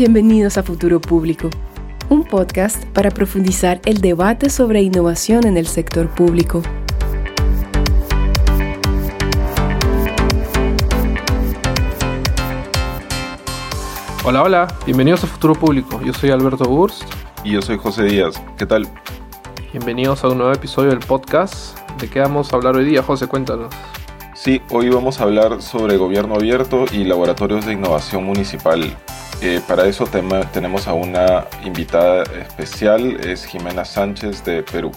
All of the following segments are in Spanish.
Bienvenidos a Futuro Público, un podcast para profundizar el debate sobre innovación en el sector público. Hola, hola, bienvenidos a Futuro Público. Yo soy Alberto Burst. Y yo soy José Díaz. ¿Qué tal? Bienvenidos a un nuevo episodio del podcast. ¿De qué vamos a hablar hoy día, José? Cuéntanos. Sí, hoy vamos a hablar sobre gobierno abierto y laboratorios de innovación municipal. Eh, para eso tenemos a una invitada especial, es Jimena Sánchez de Perú.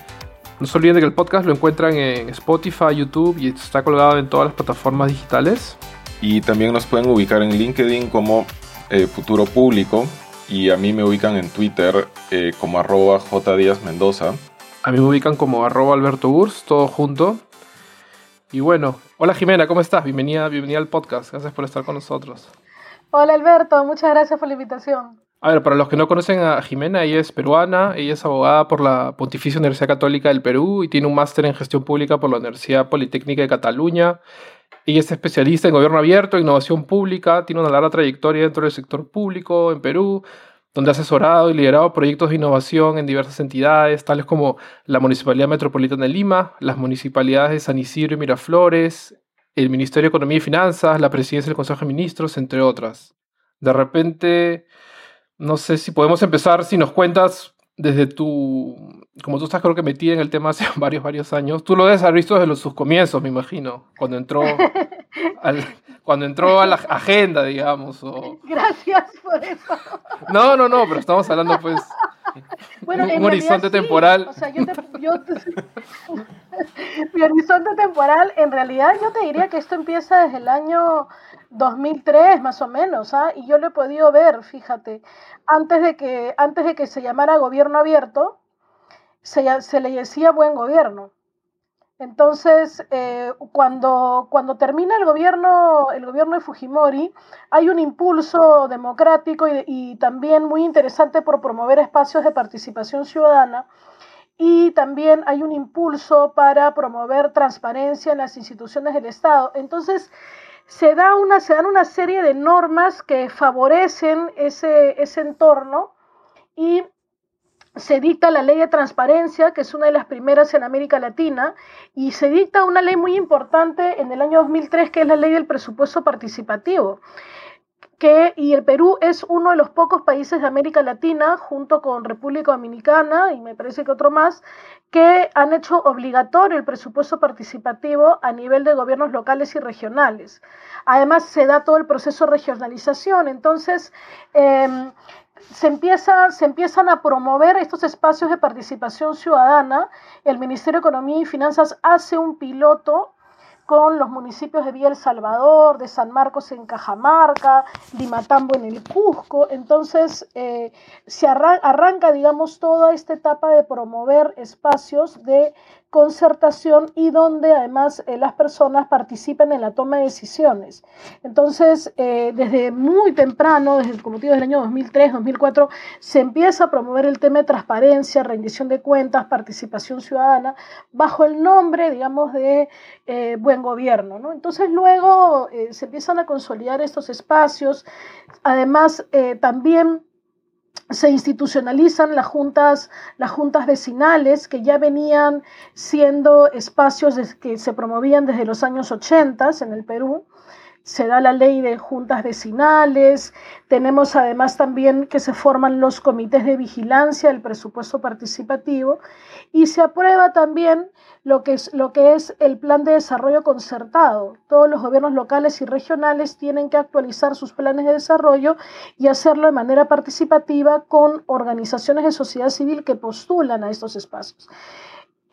No se olviden de que el podcast lo encuentran en Spotify, YouTube y está colgado en todas las plataformas digitales. Y también nos pueden ubicar en LinkedIn como eh, Futuro Público y a mí me ubican en Twitter eh, como arroba. Mendoza. A mí me ubican como arroba Alberto Urs, todo junto. Y bueno, hola Jimena, ¿cómo estás? Bienvenida, bienvenida al podcast, gracias por estar con nosotros. Hola Alberto, muchas gracias por la invitación. A ver, para los que no conocen a Jimena, ella es peruana, ella es abogada por la Pontificia Universidad Católica del Perú y tiene un máster en gestión pública por la Universidad Politécnica de Cataluña. Ella es especialista en gobierno abierto, innovación pública, tiene una larga trayectoria dentro del sector público en Perú, donde ha asesorado y liderado proyectos de innovación en diversas entidades, tales como la Municipalidad Metropolitana de Lima, las municipalidades de San Isidro y Miraflores, el Ministerio de Economía y Finanzas, la presidencia del Consejo de Ministros, entre otras. De repente, no sé si podemos empezar, si nos cuentas desde tu, como tú estás creo que metida en el tema hace varios, varios años, tú lo debes haber visto desde los, sus comienzos, me imagino, cuando entró, cuando entró a la agenda, digamos. O... Gracias por eso. No, no, no, pero estamos hablando pues bueno, un horizonte temporal. O sea, yo mi horizonte temporal, en realidad yo te diría que esto empieza desde el año 2003 más o menos, ¿ah? y yo lo he podido ver, fíjate, antes de que, antes de que se llamara gobierno abierto, se, se le decía buen gobierno. Entonces, eh, cuando, cuando termina el gobierno, el gobierno de Fujimori, hay un impulso democrático y, y, también muy interesante por promover espacios de participación ciudadana. Y también hay un impulso para promover transparencia en las instituciones del Estado. Entonces, se, da una, se dan una serie de normas que favorecen ese, ese entorno y se dicta la ley de transparencia, que es una de las primeras en América Latina, y se dicta una ley muy importante en el año 2003, que es la ley del presupuesto participativo. Que, y el Perú es uno de los pocos países de América Latina, junto con República Dominicana y me parece que otro más, que han hecho obligatorio el presupuesto participativo a nivel de gobiernos locales y regionales. Además, se da todo el proceso de regionalización. Entonces, eh, se, empieza, se empiezan a promover estos espacios de participación ciudadana. El Ministerio de Economía y Finanzas hace un piloto con los municipios de Villa El Salvador, de San Marcos en Cajamarca, Limatambo en el Cusco. Entonces, eh, se arranca, digamos, toda esta etapa de promover espacios de concertación y donde además eh, las personas participan en la toma de decisiones. Entonces, eh, desde muy temprano, desde como digo, desde el año 2003, 2004, se empieza a promover el tema de transparencia, rendición de cuentas, participación ciudadana, bajo el nombre, digamos, de eh, buen gobierno. ¿no? Entonces, luego se empiezan a consolidar estos espacios. Además, también se institucionalizan las juntas, las juntas vecinales que ya venían siendo espacios que se promovían desde los años 80 en el Perú se da la ley de juntas vecinales, tenemos además también que se forman los comités de vigilancia del presupuesto participativo y se aprueba también lo que es, lo que es el plan de desarrollo concertado. Todos los gobiernos locales y regionales tienen que actualizar sus planes de desarrollo y hacerlo de manera participativa con organizaciones de sociedad civil que postulan a estos espacios.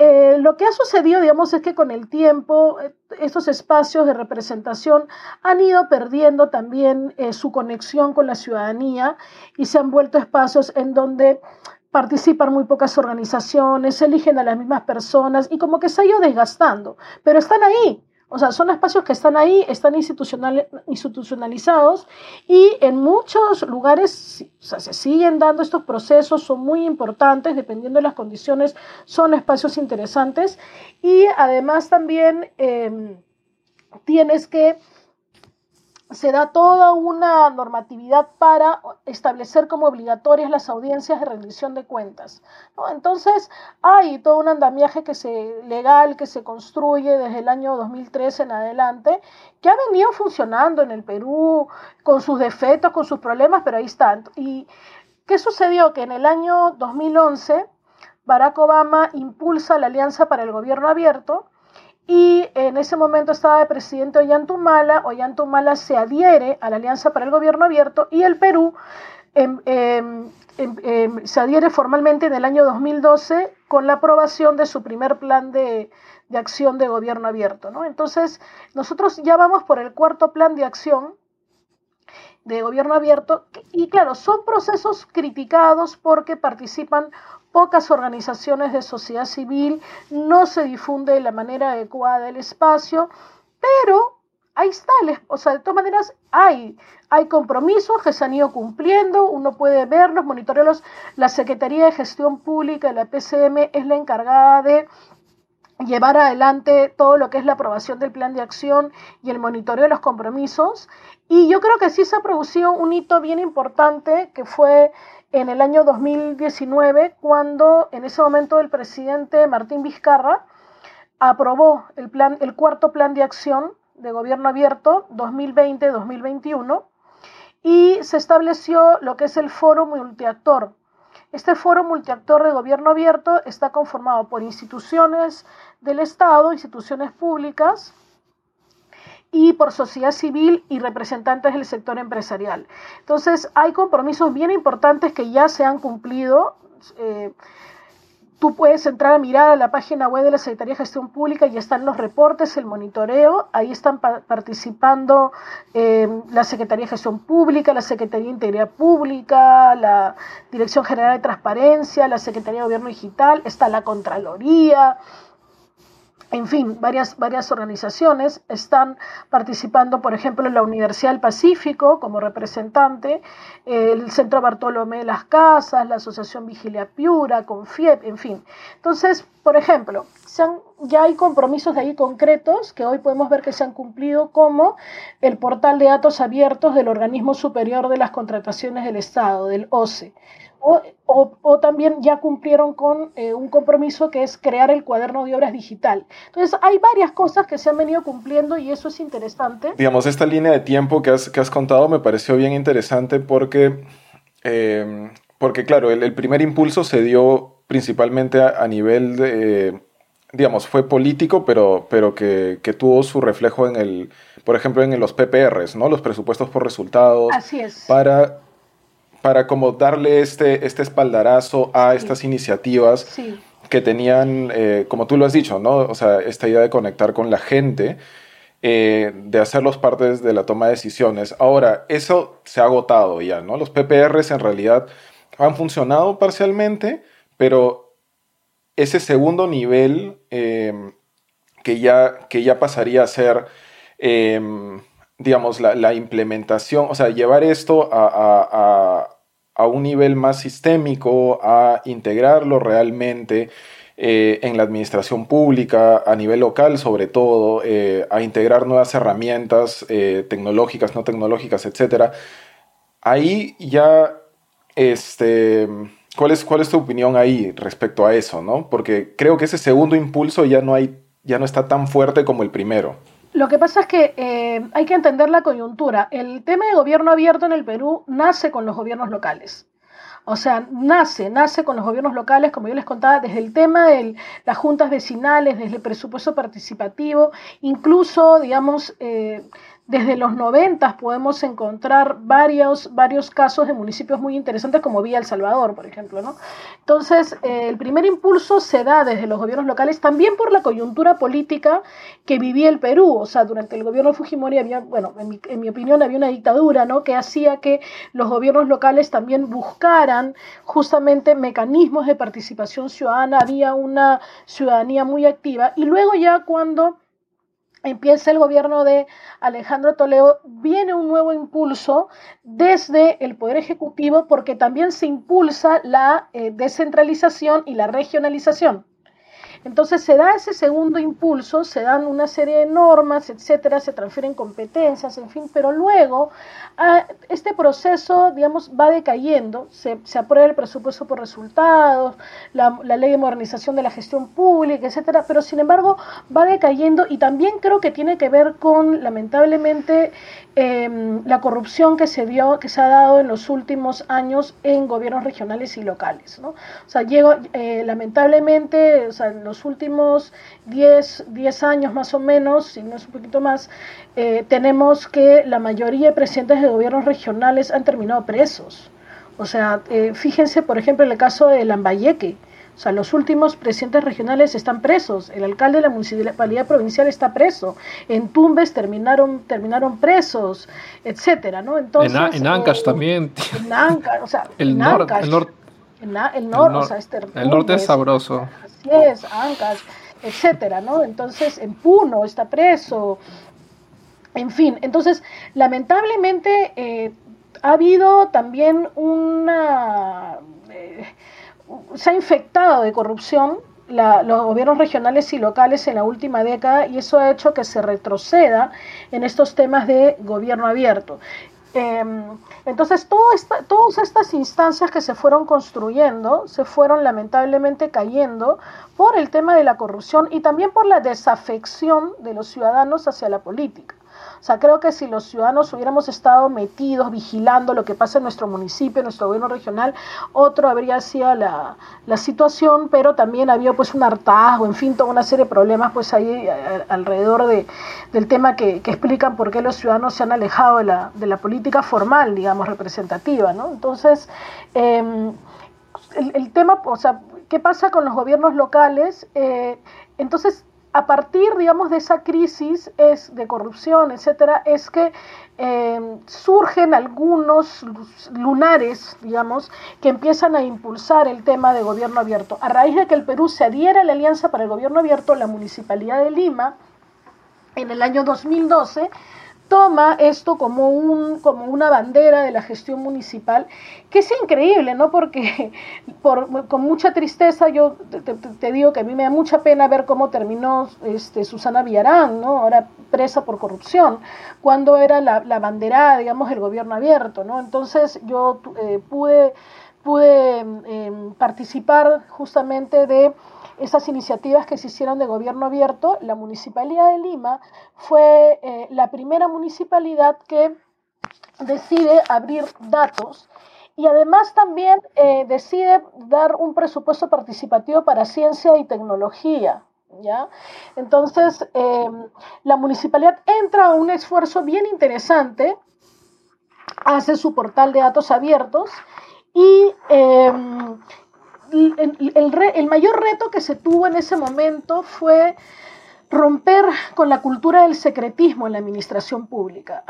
Eh, lo que ha sucedido, digamos, es que con el tiempo eh, estos espacios de representación han ido perdiendo también eh, su conexión con la ciudadanía y se han vuelto espacios en donde participan muy pocas organizaciones, eligen a las mismas personas y como que se ha ido desgastando, pero están ahí, o sea, son espacios que están ahí, están institucional, institucionalizados y en muchos lugares se siguen dando estos procesos, son muy importantes, dependiendo de las condiciones, son espacios interesantes. Y además también em, tienes que se da toda una normatividad para establecer como obligatorias las audiencias de rendición de cuentas. Entonces, hay todo un andamiaje que se, legal que se construye desde el año 2013 en adelante, que ha venido funcionando en el Perú con sus defectos, con sus problemas, pero ahí está. ¿Y qué sucedió? Que en el año 2011, Barack Obama impulsa la Alianza para el Gobierno Abierto, y en ese momento estaba el presidente Ollantumala, Ollantumala se adhiere a la Alianza para el Gobierno Abierto y el Perú em, em, em, se adhiere formalmente en el año 2012 con la aprobación de su primer plan de, de acción de gobierno abierto. ¿no? Entonces, nosotros ya vamos por el cuarto plan de acción de gobierno abierto y claro, son procesos criticados porque participan pocas organizaciones de sociedad civil, no se difunde de la manera adecuada el espacio, pero ahí está, o sea, de todas maneras hay, hay compromisos que se han ido cumpliendo, uno puede verlos, monitorearlos, la Secretaría de Gestión Pública de la PCM es la encargada de llevar adelante todo lo que es la aprobación del plan de acción y el monitoreo de los compromisos. Y yo creo que sí se ha producido un hito bien importante que fue en el año 2019, cuando en ese momento el presidente Martín Vizcarra aprobó el, plan, el cuarto plan de acción de gobierno abierto 2020-2021 y se estableció lo que es el foro multiactor. Este foro multiactor de gobierno abierto está conformado por instituciones del Estado, instituciones públicas, y por sociedad civil y representantes del sector empresarial. Entonces, hay compromisos bien importantes que ya se han cumplido. Eh, tú puedes entrar a mirar a la página web de la Secretaría de Gestión Pública y están los reportes, el monitoreo. Ahí están participando eh, la Secretaría de Gestión Pública, la Secretaría de Integridad Pública, la Dirección General de Transparencia, la Secretaría de Gobierno Digital, está la Contraloría, en fin, varias, varias organizaciones están participando, por ejemplo, en la Universidad del Pacífico como representante, el Centro Bartolomé de las Casas, la Asociación Vigilia Piura, Confiep, en fin. Entonces, por ejemplo, ya hay compromisos de ahí concretos que hoy podemos ver que se han cumplido, como el portal de datos abiertos del Organismo Superior de las Contrataciones del Estado, del OCE o, también ya cumplieron con eh, un compromiso que es crear el cuaderno de obras digital. Entonces, hay varias cosas que se han venido cumpliendo y eso es interesante. Digamos, esta línea de tiempo que has, que has contado me pareció bien interesante porque, eh, porque claro, el, primer impulso se dio principalmente a, nivel de, digamos, fue político, pero, pero que, que, tuvo su reflejo en el, por ejemplo, en los PPRs, ¿no? Los presupuestos por resultados. Así es. Para para como darle este, este espaldarazo a estas iniciativas que tenían, eh, como tú lo has dicho, ¿no? O sea, esta idea de conectar con la gente, eh, de hacerlos partes de la toma de decisiones. Ahora, eso se ha agotado ya, ¿no? Los PPRs en realidad han funcionado parcialmente, pero ese segundo nivel em, que, ya, que ya pasaría a ser digamos, la, implementación, o sea, llevar esto a, un nivel más sistémico, a integrarlo realmente eh, en la administración pública, a nivel local sobre todo, eh, a integrar nuevas herramientas eh, tecnológicas, no tecnológicas, etc. Ahí ya, este, ¿cuál es, ¿cuál es tu opinión ahí respecto a eso? ¿no? Porque creo que ese segundo impulso ya no, hay, ya no está tan fuerte como el primero. Lo que pasa es que eh, hay que entender la coyuntura. El tema de gobierno abierto en el Perú nace con los gobiernos locales. O sea, nace, nace con los gobiernos locales, como yo les contaba, desde el tema de las juntas vecinales, desde el presupuesto participativo, incluso, digamos, eh, desde los 90 podemos encontrar varios, varios casos de municipios muy interesantes como Villa El Salvador, por ejemplo. ¿no? Entonces, eh, el primer impulso se da desde los gobiernos locales también por la coyuntura política que vivía el Perú. O sea, durante el gobierno Fujimori había, bueno, en mi, en mi opinión había una dictadura ¿no? que hacía que los gobiernos locales también buscaran justamente mecanismos de participación ciudadana, había una ciudadanía muy activa. Y luego ya cuando empieza el gobierno de Alejandro Toledo, viene un nuevo impulso desde el Poder Ejecutivo porque también se impulsa la eh, descentralización y la regionalización. Entonces se da ese segundo impulso, se dan una serie de normas, etcétera, se transfieren competencias, en fin, pero luego ah, este proceso, digamos, va decayendo, se, aprueba el presupuesto por resultados, la, ley de modernización de la gestión pública, etcétera, pero sin embargo va decayendo y también creo que tiene que ver con, lamentablemente, Em, la corrupción que se dio, que se ha dado en los últimos años en gobiernos regionales y locales. ¿no? O sea, llego, eh, lamentablemente, o sea, los últimos 10, 10 años más o menos, si no es un poquito más, eh, tenemos que la mayoría de presidentes de gobiernos regionales han terminado presos. O sea, eh, fíjense, por ejemplo, en el caso de Lambayeque, o sea, los últimos presidentes regionales están presos, el alcalde de la municipalidad provincial está preso, en Tumbes terminaron, terminaron presos, etcétera, ¿no? Entonces, en, Ancash eh, también. En Ancash, o sea, el norte. El, nor el, norte, o sea, este, el norte es sabroso. Así es, Ancash, etcétera, ¿no? Entonces, en Puno está preso. En fin, entonces, lamentablemente eh, ha habido también una... Eh, se ha infectado de corrupción los gobiernos regionales y locales en la última década y eso ha hecho que se retroceda en estos temas de gobierno abierto. Em, entonces, todas estas instancias que se fueron construyendo se fueron lamentablemente cayendo por el tema de la corrupción y también por la desafección de los ciudadanos hacia la política. O sea, creo que si los ciudadanos hubiéramos estado metidos, vigilando lo que pasa en nuestro municipio, en nuestro gobierno regional, otro habría sido la, situación, pero también había pues un hartazgo, en fin, toda una serie de problemas pues ahí eh, alrededor de, del tema que, explican por qué los ciudadanos se han alejado de la, de la política formal, digamos, representativa, ¿no? Entonces, em, el, tema, o sea, ¿qué pasa con los gobiernos locales? Eh, entonces, a partir, digamos, de esa crisis es de corrupción, etcétera, es que em, surgen algunos lunares, digamos, que empiezan a impulsar el tema de gobierno abierto. A raíz de que el Perú se adhiera a la Alianza para el Gobierno Abierto, la Municipalidad de Lima, en el año 2012, toma esto como, un, como una bandera de la gestión municipal, que es increíble, ¿no? Porque por, con mucha tristeza yo te, digo que a mí me da mucha pena ver cómo terminó este, Susana Villarán, ¿no? Ahora presa por corrupción, cuando era la, la bandera, digamos, el gobierno abierto, ¿no? Entonces yo eh, pude, pude em, participar justamente de esas iniciativas que se hicieron de gobierno abierto, la Municipalidad de Lima fue eh, la primera municipalidad que decide abrir datos y además también eh, decide dar un presupuesto participativo para ciencia y tecnología. ¿Ya? Entonces, em, la municipalidad entra a un esfuerzo bien interesante, hace su portal de datos abiertos y em, el, mayor reto que se tuvo en ese momento fue romper con la cultura del secretismo en la administración pública.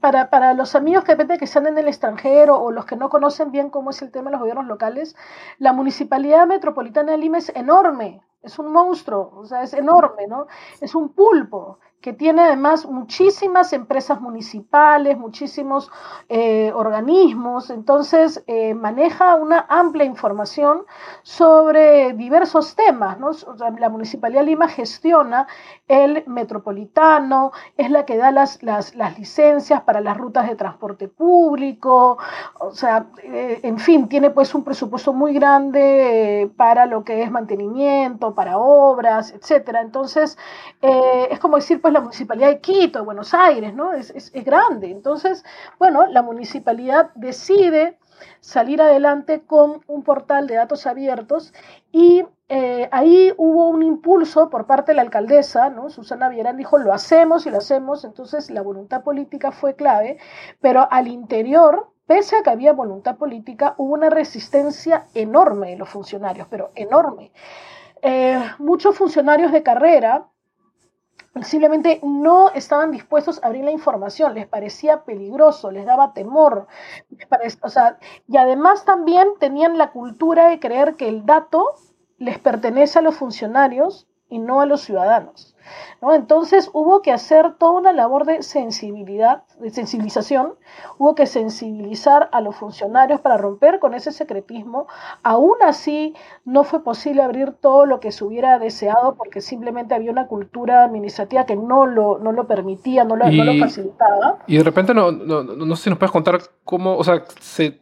Para, los amigos que, que están en el extranjero o los que no conocen bien cómo es el tema de los gobiernos locales, la Municipalidad Metropolitana de Lima es enorme, es un monstruo, o sea, es enorme, ¿no? Es un pulpo que tiene además muchísimas empresas municipales, muchísimos eh, organismos, entonces eh, maneja una amplia información sobre diversos temas. ¿no? la Municipalidad de Lima gestiona el metropolitano, es la que da las, las, licencias para las rutas de transporte público, o sea, eh, en fin, tiene pues un presupuesto muy grande para lo que es mantenimiento, para obras, etcétera. Entonces, es como decir, pues la municipalidad de Quito, de Buenos Aires, ¿no? Es, es, grande. Entonces, bueno, la municipalidad decide salir adelante con un portal de datos abiertos y eh, ahí hubo un impulso por parte de la alcaldesa, ¿no? Susana Villarán dijo, lo hacemos y lo hacemos, entonces la voluntad política fue clave, pero al interior, pese a que había voluntad política, hubo una resistencia enorme de los funcionarios, pero enorme. Eh, muchos funcionarios de carrera simplemente no estaban dispuestos a abrir la información, les parecía peligroso, les daba temor, o sea, y además también tenían la cultura de creer que el dato les pertenece a los funcionarios y no a los ciudadanos. ¿No? Entonces hubo que hacer toda una labor de sensibilidad, de sensibilización, hubo que sensibilizar a los funcionarios para romper con ese secretismo. Aún así, no fue posible abrir todo lo que se hubiera deseado porque simplemente había una cultura administrativa que no lo, no lo permitía, no lo, no lo facilitaba. Y de repente, no, no, no sé si nos puedes contar cómo, o sea, se,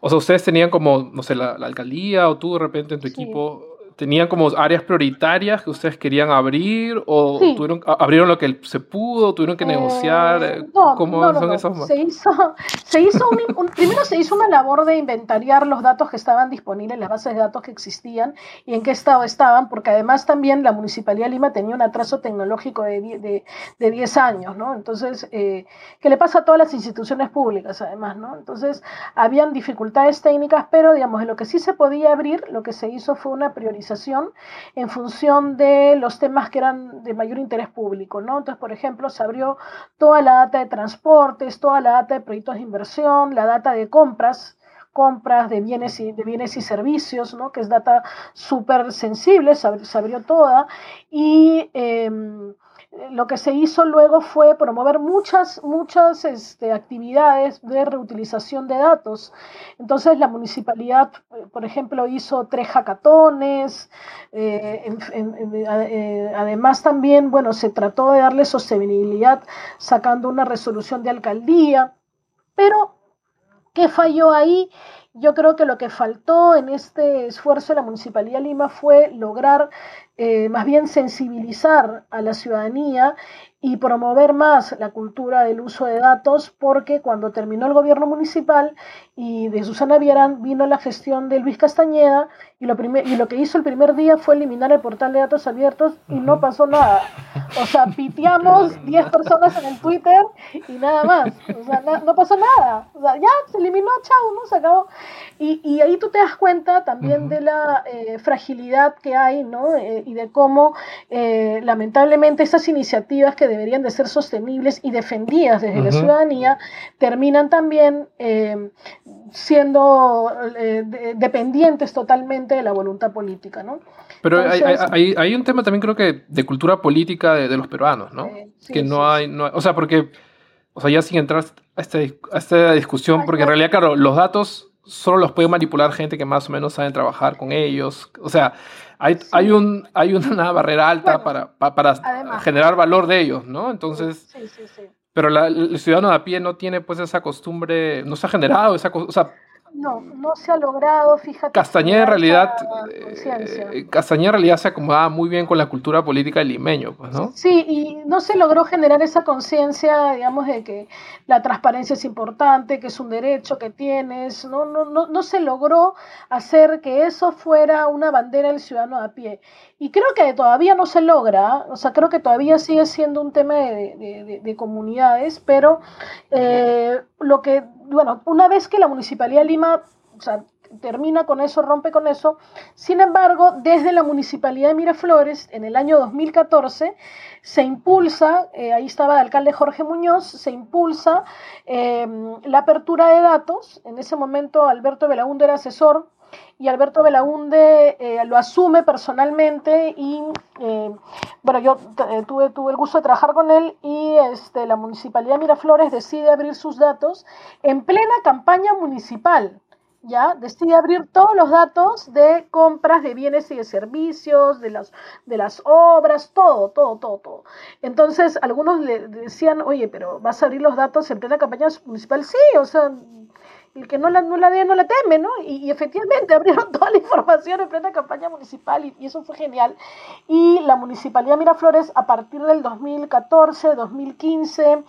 o sea, ustedes tenían como, no sé, la, alcaldía o tú de repente en tu equipo tenían como áreas prioritarias que ustedes querían abrir o tuvieron, abrieron lo que se pudo, tuvieron que eh, negociar. Eh, no, ¿Cómo no, son esos se hizo, se hizo un, primero se hizo una labor de inventariar los datos que estaban disponibles, las bases de datos que existían y en qué estado estaban, porque además también la Municipalidad de Lima tenía un atraso tecnológico de, de, de 10 años, ¿no? Entonces, eh, que le pasa a todas las instituciones públicas además, ¿no? Entonces, habían dificultades técnicas, pero digamos, en lo que sí se podía abrir, lo que se hizo fue una priorización en función de los temas que eran de mayor interés público. ¿no? Entonces, por ejemplo, se abrió toda la data de transportes, toda la data de proyectos de inversión, la data de compras, compras de bienes y, de bienes y servicios, ¿no? que es data súper sensible, se, abrió toda. Y em, lo que se hizo luego fue promover muchas, muchas este, actividades de reutilización de datos. Entonces la municipalidad, eh, por ejemplo, hizo tres hackatones, eh, eh, además también, bueno, se trató de darle sostenibilidad sacando una resolución de alcaldía, pero ¿qué falló ahí? Yo creo que lo que faltó en este esfuerzo de la Municipalidad de Lima fue lograr eh, más bien sensibilizar a la ciudadanía y promover más la cultura del uso de datos, porque cuando terminó el gobierno municipal y de Susana Vierán vino la gestión de Luis Castañeda y lo, primer, y lo que hizo el primer día fue eliminar el portal de datos abiertos y no pasó nada. O sea, piteamos 10 personas en el Twitter y nada más. O sea, no pasó nada. O sea, ya se eliminó, chao, ¿no? Se acabó. Y, y ahí tú te das cuenta también de la eh, fragilidad que hay, ¿no? Eh, y de cómo eh, lamentablemente esas iniciativas que deberían de ser sostenibles y defendidas desde la ciudadanía terminan también siendo eh, dependientes totalmente de la voluntad política, ¿no? Pero hay, un tema también creo que de cultura política de, los peruanos, ¿no? que no, hay, no o sea, porque, o sea, ya sin entrar a, este, esta discusión, porque en realidad, claro, los datos solo los puede manipular gente que más o menos saben trabajar con ellos, o sea, hay, hay, un, hay una barrera alta para, para, generar valor de ellos, ¿no? Entonces... Sí, sí, sí. Pero el ciudadano de a pie no tiene pues esa costumbre, no se ha generado esa cosa, o sea, no, no se ha logrado, fíjate. Castañeda en realidad, eh, Castañeda en realidad se acomodaba muy bien con la cultura política del limeño, pues, ¿no? Sí, y no se logró generar esa conciencia, digamos, de que la transparencia es importante, que es un derecho que tienes, no, no, no, no se logró hacer que eso fuera una bandera del ciudadano a pie. Y creo que todavía no se logra, o sea, creo que todavía sigue siendo un tema de, comunidades, pero eh, lo que, bueno, una vez que la Municipalidad de Lima, termina con eso, rompe con eso. Sin embargo, desde la Municipalidad de Miraflores, en el año 2014, se impulsa, eh, ahí estaba el alcalde Jorge Muñoz, se impulsa eh, la apertura de datos. En ese momento Alberto Belaúndo era asesor y Alberto Belaunde eh, lo asume personalmente y eh, bueno, yo eh, tuve, tuve el gusto de trabajar con él y este, la Municipalidad de Miraflores decide abrir sus datos en plena campaña municipal. ¿ya? Decide abrir todos los datos de compras de bienes y de servicios, de las, de las obras, todo, todo, todo, todo. Entonces, algunos le decían, oye, pero ¿vas a abrir los datos en plena campaña municipal? Sí, o sea, el que no la, no la no la teme, ¿no? Y, efectivamente abrieron toda la información en plena campaña municipal y, eso fue genial. Y la Municipalidad Miraflores, a partir del 2014, 2015,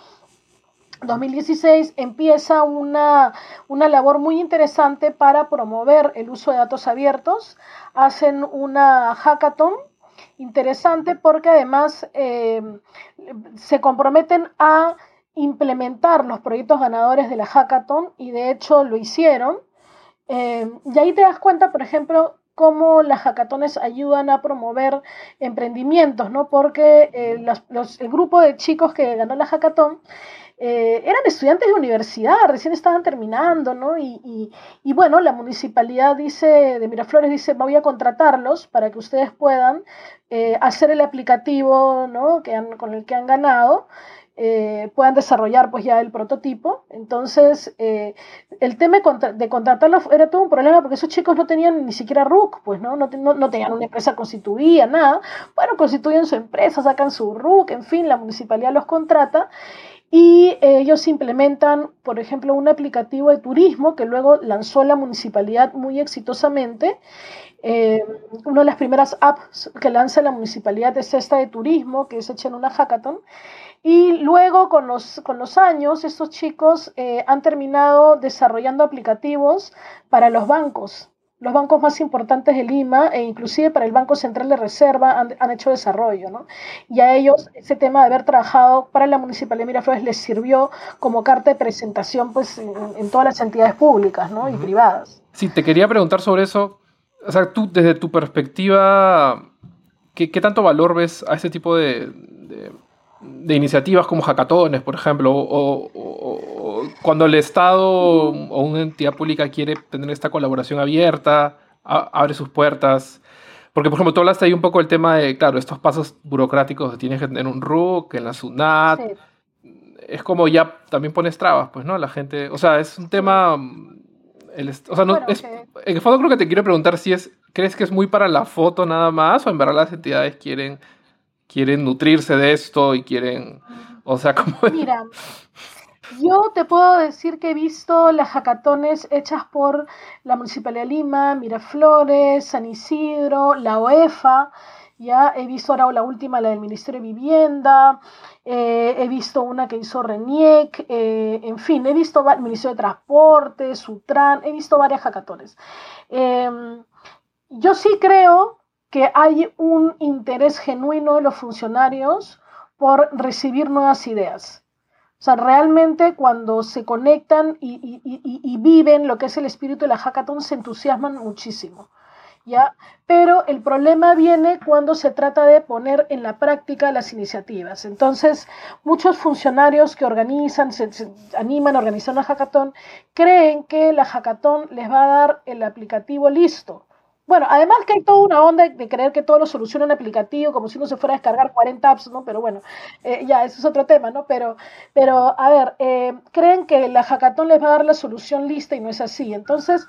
2016 empieza una, una, labor muy interesante para promover el uso de datos abiertos. Hacen una hackathon interesante porque además eh, se comprometen a implementar los proyectos ganadores de la hackathon y de hecho lo hicieron. Eh, y ahí te das cuenta, por ejemplo, cómo las hackatones ayudan a promover emprendimientos, ¿no? Porque eh, el grupo de chicos que ganó la hackathon eh, eran estudiantes de universidad, recién estaban terminando, ¿no? Y, bueno, la municipalidad dice, de Miraflores dice, voy a contratarlos para que ustedes puedan hacer el aplicativo, ¿no? Que con el que han ganado. Eh, puedan desarrollar pues ya el prototipo. Entonces, el tema de contratarlos era todo un problema porque esos chicos no tenían ni siquiera RUC, pues no, no, no, tenían una empresa constituida, nada. Bueno, constituyen su empresa, sacan su RUC, en fin, la municipalidad los contrata y ellos implementan, por ejemplo, un aplicativo de turismo que luego lanzó la municipalidad muy exitosamente. Eh, una de las primeras apps que lanza la municipalidad es esta de turismo, que es hecha en una hackathon. Y luego, con los, con los años, estos chicos eh, han terminado desarrollando aplicativos para los bancos los bancos más importantes de Lima e inclusive para el Banco Central de Reserva han, hecho desarrollo, ¿no? Y a ellos ese tema de haber trabajado para la Municipalidad de Miraflores les sirvió como carta de presentación pues en, todas las entidades públicas, ¿no? Y privadas. Sí, te quería preguntar sobre eso. O sea, tú desde tu perspectiva, ¿qué, tanto valor ves a ese tipo de de iniciativas como hackatones, por ejemplo, o, cuando el Estado o una entidad pública quiere tener esta colaboración abierta, abre sus puertas. Porque, por ejemplo, tú hablaste ahí un poco del tema de, claro, estos pasos burocráticos que tienes que tener un RUC, en la SUNAT. Es como ya también pones trabas, pues, ¿no? La gente, o sea, es un tema... El, o sea, no, es, en el fondo creo que te quiero preguntar si es, ¿crees que es muy para la foto nada más o en verdad las entidades quieren quieren nutrirse de esto y quieren, o sea, como... Mira, yo te puedo decir que he visto las hackatones hechas por la Municipalidad de Lima, Miraflores, San Isidro, la OEFA, ya he visto ahora la última, la del Ministerio de Vivienda, eh, he visto una que hizo RENIEC, eh, en fin, he visto el Ministerio de Transporte, Sutran, he visto varias hackatones. Em, yo sí creo que hay un interés genuino de los funcionarios por recibir nuevas ideas. O sea, realmente cuando se conectan y, viven lo que es el espíritu de la hackathon, se entusiasman muchísimo. ¿ya? Pero el problema viene cuando se trata de poner en la práctica las iniciativas. Entonces, muchos funcionarios que organizan, se, se animan a organizar una hackathon, creen que la hackathon les va a dar el aplicativo listo bueno, además que hay toda una onda de creer que todo lo soluciona un aplicativo, como si uno se fuera a descargar 40 apps, ¿no? Pero bueno, eh, ya, eso es otro tema, ¿no? Pero, pero a ver, eh, creen que la hackathon les va a dar la solución lista y no es así. Entonces,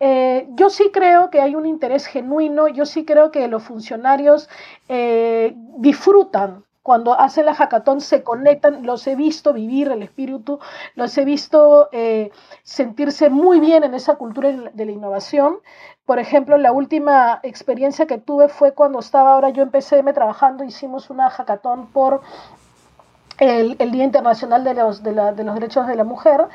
eh, yo sí creo que hay un interés genuino, yo sí creo que los funcionarios disfrutan cuando hacen la hackathon se conectan, los he visto vivir el espíritu, los he visto sentirse muy bien en esa cultura de la innovación. Por ejemplo, la última experiencia que tuve fue cuando estaba ahora yo empecé me trabajando, hicimos una hackathon por el, Día Internacional de los, de, de los Derechos de la Mujer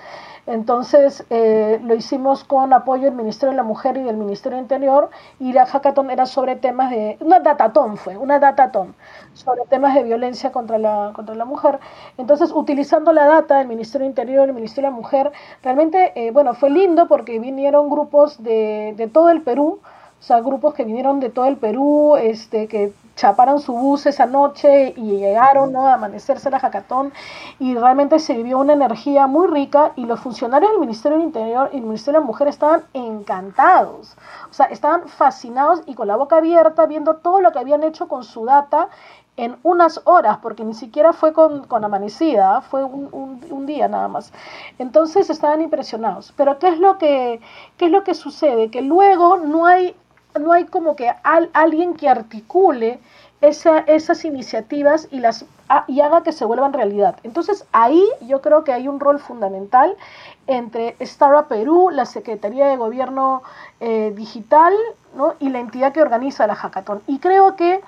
entonces eh, lo hicimos con apoyo del Ministerio de la Mujer y del Ministerio Interior y la hackathon era sobre temas de, una datatón fue, una datatón sobre temas de violencia contra la, contra la mujer. Entonces utilizando la data del Ministerio Interior y el Ministerio de la Mujer, realmente, eh, bueno, fue lindo porque vinieron grupos de, de todo el Perú, o sea, grupos que vinieron de todo el Perú, este, que chaparon su bus esa noche y llegaron ¿no? a amanecerse la jacatón y realmente se vivió una energía muy rica y los funcionarios del Ministerio del Interior y el Ministerio de la Mujer estaban encantados, o sea, estaban fascinados y con la boca abierta viendo todo lo que habían hecho con su data en unas horas, porque ni siquiera fue con, amanecida, fue un, día nada más. Entonces estaban impresionados. Pero ¿qué es lo que, qué es lo que sucede? Que luego no hay no hay como que alguien que articule esas iniciativas y, las, y haga que se vuelvan realidad. Entonces ahí yo creo que hay un rol fundamental entre Startup Perú, la Secretaría de Gobierno eh, Digital y la entidad que organiza la hackathon. Y creo que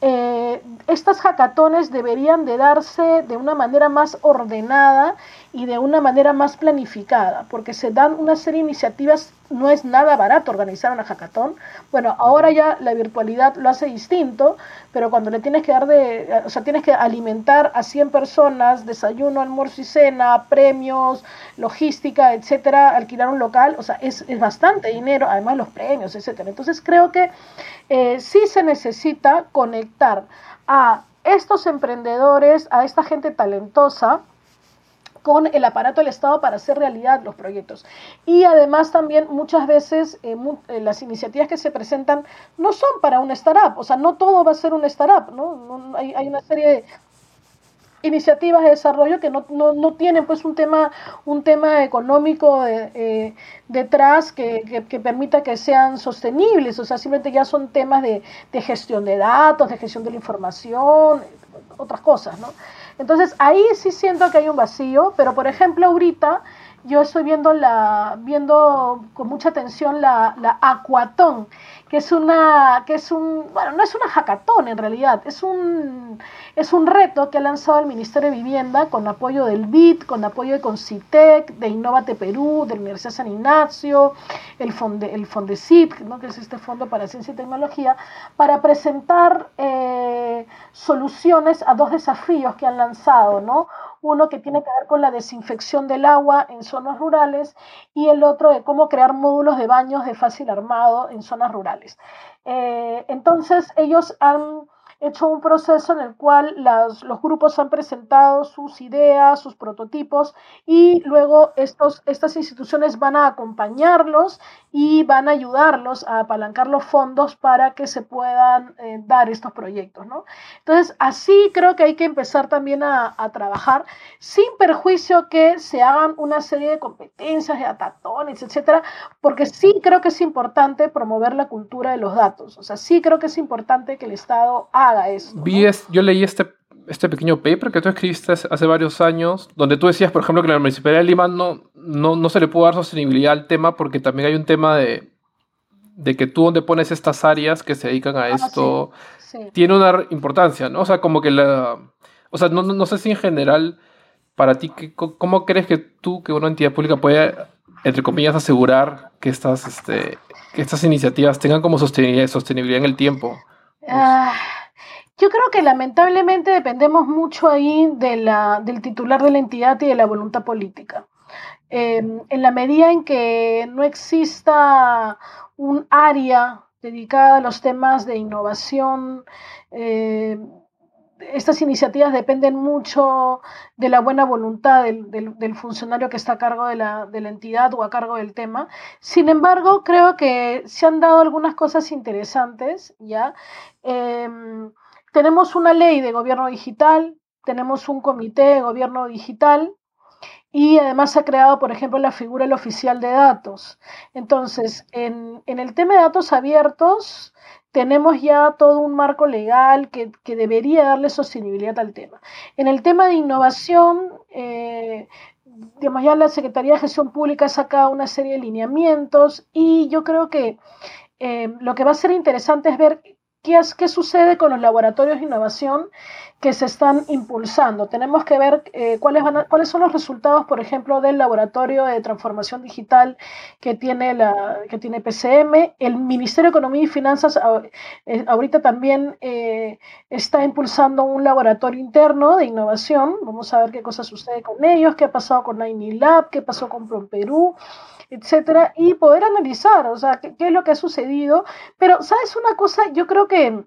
eh, estas hackatones deberían de darse de una manera más ordenada y de una manera más planificada, porque se dan una serie de iniciativas no es nada barato organizar una hackathon. Bueno, ahora ya la virtualidad lo hace distinto, pero cuando le tienes que dar de, o sea, tienes que alimentar a 100 personas, desayuno, almuerzo y cena, premios, logística, etcétera, alquilar un local, o sea, es, bastante dinero, además los premios, etcétera. Entonces creo que eh, sí se necesita conectar a estos emprendedores, a esta gente talentosa, con el aparato del Estado para hacer realidad los proyectos. Y además también muchas veces eh, eh, las iniciativas que se presentan no son para un startup, o sea, no todo va a ser un startup, ¿no? hay, hay, una serie de iniciativas de desarrollo que no, no, no tienen pues un tema, un tema económico eh, detrás que, que, permita que sean sostenibles, o sea, simplemente ya son temas de, de gestión de datos, de gestión de la información, otras cosas, ¿no? Entonces ahí sí siento que hay un vacío, pero por ejemplo ahorita yo estoy viendo la viendo con mucha atención la, la Aquatón, que es una que es un bueno, no es una hackathon en realidad, es un es un reto que ha lanzado el Ministerio de Vivienda con apoyo del BID, con apoyo de Concitec, de Innovate Perú, de la Universidad San Ignacio, el, Fonde, el Fondesit, ¿no? que es este Fondo para Ciencia y Tecnología, para presentar eh, soluciones a dos desafíos que han lanzado, ¿no? Uno que tiene que ver con la desinfección del agua en zonas rurales y el otro de cómo crear módulos de baños de fácil armado en zonas rurales. Eh, entonces, ellos han hecho un proceso en el cual los grupos han presentado sus ideas, sus prototipos y luego estos, estas instituciones van a acompañarlos y van a ayudarlos a apalancar los fondos para que se puedan eh, dar estos proyectos. ¿no? Entonces, así creo que hay que empezar también a, trabajar sin perjuicio que se hagan una serie de competencias, de atatones, etcétera, porque sí creo que es importante promover la cultura de los datos. O sea, sí creo que es importante que el Estado haga eso. yo leí este este pequeño paper que tú escribiste hace varios años, donde tú decías, por ejemplo, que la Municipalidad de Lima no, no, se le puede dar sostenibilidad al tema porque también hay un tema de, de que tú donde pones estas áreas que se dedican a ah, esto tiene una importancia, ¿no? O sea, como que la... O sea, no, no sé si en general, para ti, ¿cómo crees que tú, que una entidad pública puede, entre comillas, asegurar que estas, este, que estas iniciativas tengan como sostenibilidad, sostenibilidad en el tiempo? Ah, yo creo que lamentablemente dependemos mucho ahí de la, del titular de la entidad y de la voluntad política. Em, en la medida en que no exista un área dedicada a los temas de innovación, eh, estas iniciativas dependen mucho de la buena voluntad del, funcionario que está a cargo de la, de la, entidad o a cargo del tema. Sin embargo, creo que se han dado algunas cosas interesantes, ¿ya? Em, tenemos una ley de gobierno digital, tenemos un comité de gobierno digital y además se ha creado, por ejemplo, la figura del oficial de datos. Entonces, en, el tema de datos abiertos, tenemos ya todo un marco legal que, debería darle sostenibilidad al tema. En el tema de innovación, eh, digamos, ya la Secretaría de Gestión Pública ha sacado una serie de lineamientos y yo creo que eh, lo que va a ser interesante es ver ¿Qué, ¿Qué sucede con los laboratorios de innovación que se están impulsando? Tenemos que ver eh, cuáles, van cuáles son los resultados, por ejemplo, del laboratorio de transformación digital que tiene, la, que tiene PCM. El Ministerio de Economía y Finanzas eh, ahorita también eh, está impulsando un laboratorio interno de innovación. Vamos a ver qué cosa sucede con ellos, qué ha pasado con Lab, qué pasó con ProPerú etcétera, y poder analizar, o sea, qué, es lo que ha sucedido. Pero, ¿sabes una cosa? Yo creo que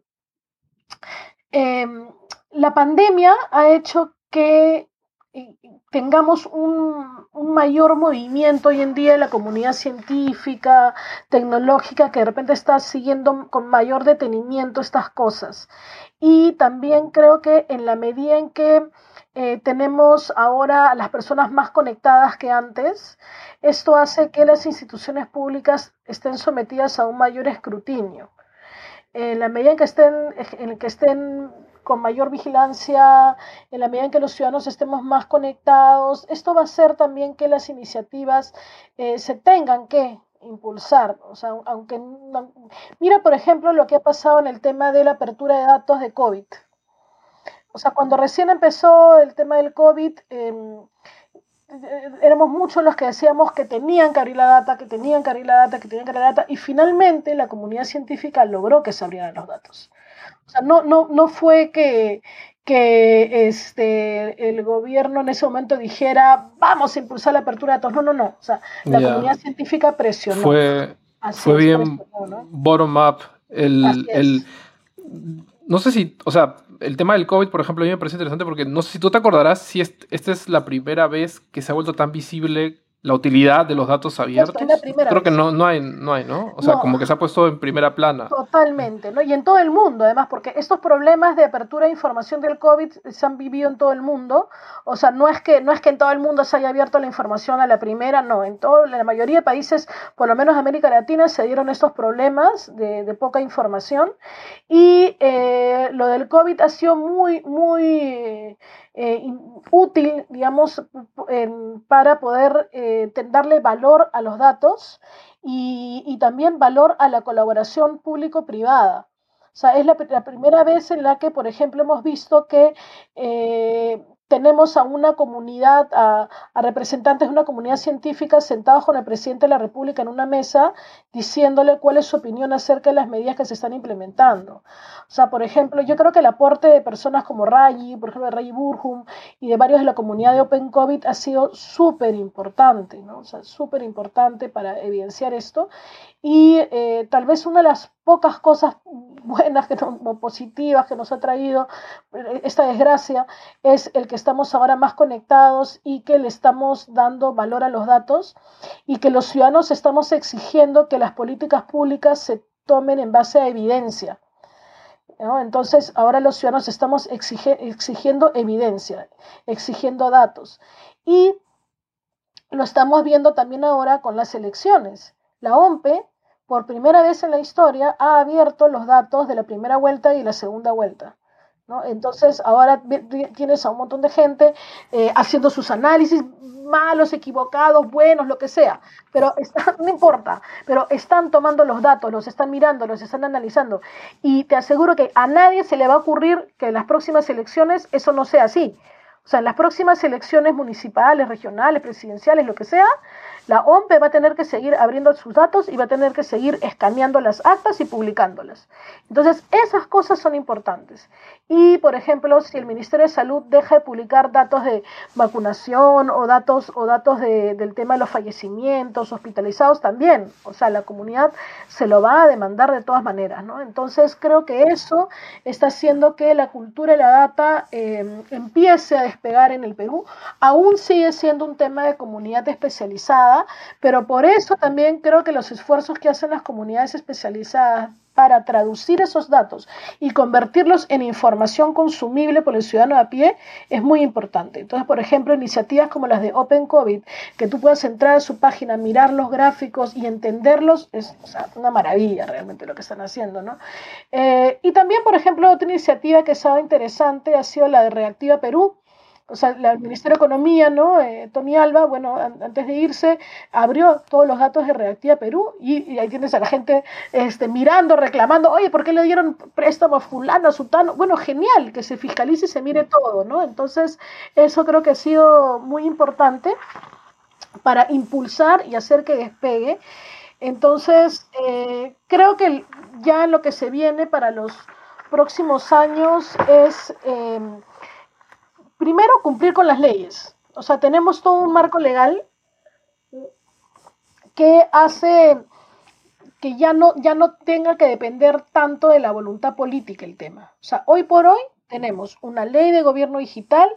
em, la pandemia ha hecho que eh, tengamos un, un, mayor movimiento hoy en día en la comunidad científica, tecnológica, que de repente está siguiendo con mayor detenimiento estas cosas. Y también creo que en la medida en que eh, tenemos ahora a las personas más conectadas que antes. Esto hace que las instituciones públicas estén sometidas a un mayor escrutinio. En la medida en que estén, en que estén con mayor vigilancia, en la medida en que los ciudadanos estemos más conectados, esto va a hacer también que las iniciativas eh, se tengan que impulsar. O sea, aunque mira, por ejemplo, lo que ha pasado en el tema de la apertura de datos de COVID. O sea, cuando recién empezó el tema del COVID, em, éramos muchos los que decíamos que tenían que abrir la data, que tenían que abrir la data, que tenían que abrir la data, y finalmente la comunidad científica logró que se abrieran los datos. O sea, no, no, no fue que, que este, el gobierno en ese momento dijera, vamos a impulsar la apertura de datos. No, no, no. O sea, la comunidad científica presionó. Fue, fue bien bottom-up. El, el, no sé si, o sea, el tema del COVID, por ejemplo, a mí me parece interesante porque no sé si tú te acordarás si esta es la primera vez que se ha vuelto tan visible la utilidad de los datos abiertos. Creo que no, no, hay, no hay, ¿no? O sea, como que se ha puesto en primera plana. Totalmente, ¿no? Y en todo el mundo, además, porque estos problemas de apertura de información del COVID se han vivido en todo el mundo. O sea, no es que, no es que en todo el mundo se haya abierto la información a la primera, no. En, todo, en la mayoría de países, por lo menos de América Latina, se dieron estos problemas de, de poca información. Y eh, lo del COVID ha sido muy, muy eh, útil, digamos, para poder eh, darle valor a los datos y, también valor a la colaboración público-privada. O sea, es la, primera vez en la que, por ejemplo, hemos visto que eh, tenemos a una comunidad, a, representantes de una comunidad científica sentados con el presidente de la República en una mesa diciéndole cuál es su opinión acerca de las medidas que se están implementando. O sea, por ejemplo, yo creo que el aporte de personas como Rayi, por ejemplo, de Rayi Burhum y de varios de la comunidad de Open COVID ha sido súper importante, ¿no? O sea, súper importante para evidenciar esto. Y eh, tal vez una de las pocas cosas buenas que o positivas que nos ha traído esta desgracia es el que estamos ahora más conectados y que le estamos dando valor a los datos y que los ciudadanos estamos exigiendo que las políticas públicas se tomen en base a evidencia. Entonces, ahora los ciudadanos estamos exigiendo evidencia, exigiendo datos. Y lo estamos viendo también ahora con las elecciones. La OMPE por primera vez en la historia, ha abierto los datos de la primera vuelta y la segunda vuelta. ¿no? Entonces, ahora tienes a un montón de gente eh, haciendo sus análisis, malos, equivocados, buenos, lo que sea, pero no importa, pero están tomando los datos, los están mirando, los están analizando. Y te aseguro que a nadie se le va a ocurrir que en las próximas elecciones eso no sea así. O sea, en las próximas elecciones municipales, regionales, presidenciales, lo que sea, la OMPE va a tener que seguir abriendo sus datos y va a tener que seguir escaneando las actas y publicándolas. Entonces, esas cosas son importantes. Y, por ejemplo, si el Ministerio de Salud deja de publicar datos de vacunación o datos, o datos del tema de los fallecimientos hospitalizados, también, o sea, la comunidad se lo va a demandar de todas maneras, ¿no? Entonces, creo que eso está haciendo que la cultura y la data eh, empiece a despegar en el Perú. Aún sigue siendo un tema de comunidad especializada, pero por eso también creo que los esfuerzos que hacen las comunidades especializadas para traducir esos datos y convertirlos en información consumible por el ciudadano a pie es muy importante. Entonces, por ejemplo, iniciativas como las de Open COVID, que tú puedas entrar a su página, mirar los gráficos y entenderlos, es una maravilla realmente lo que están haciendo. ¿no? Eh, y también, por ejemplo, otra iniciativa que estaba interesante ha sido la de Reactiva Perú, o sea, el Ministerio de Economía, ¿no? Eh, Tony Alba, bueno, antes de irse, abrió todos los datos de Reactiva Perú y, ahí tienes a la gente este, mirando, reclamando, oye, ¿por qué le dieron préstamo a fulano, a sutano? Bueno, genial, que se fiscalice y se mire todo, ¿no? Entonces, eso creo que ha sido muy importante para impulsar y hacer que despegue. Entonces, eh, creo que ya lo que se viene para los próximos años es... Eh, primero, cumplir con las leyes. O sea, tenemos todo un marco legal que hace que ya no, ya no tenga que depender tanto de la voluntad política el tema. O sea, hoy por hoy tenemos una ley de gobierno digital,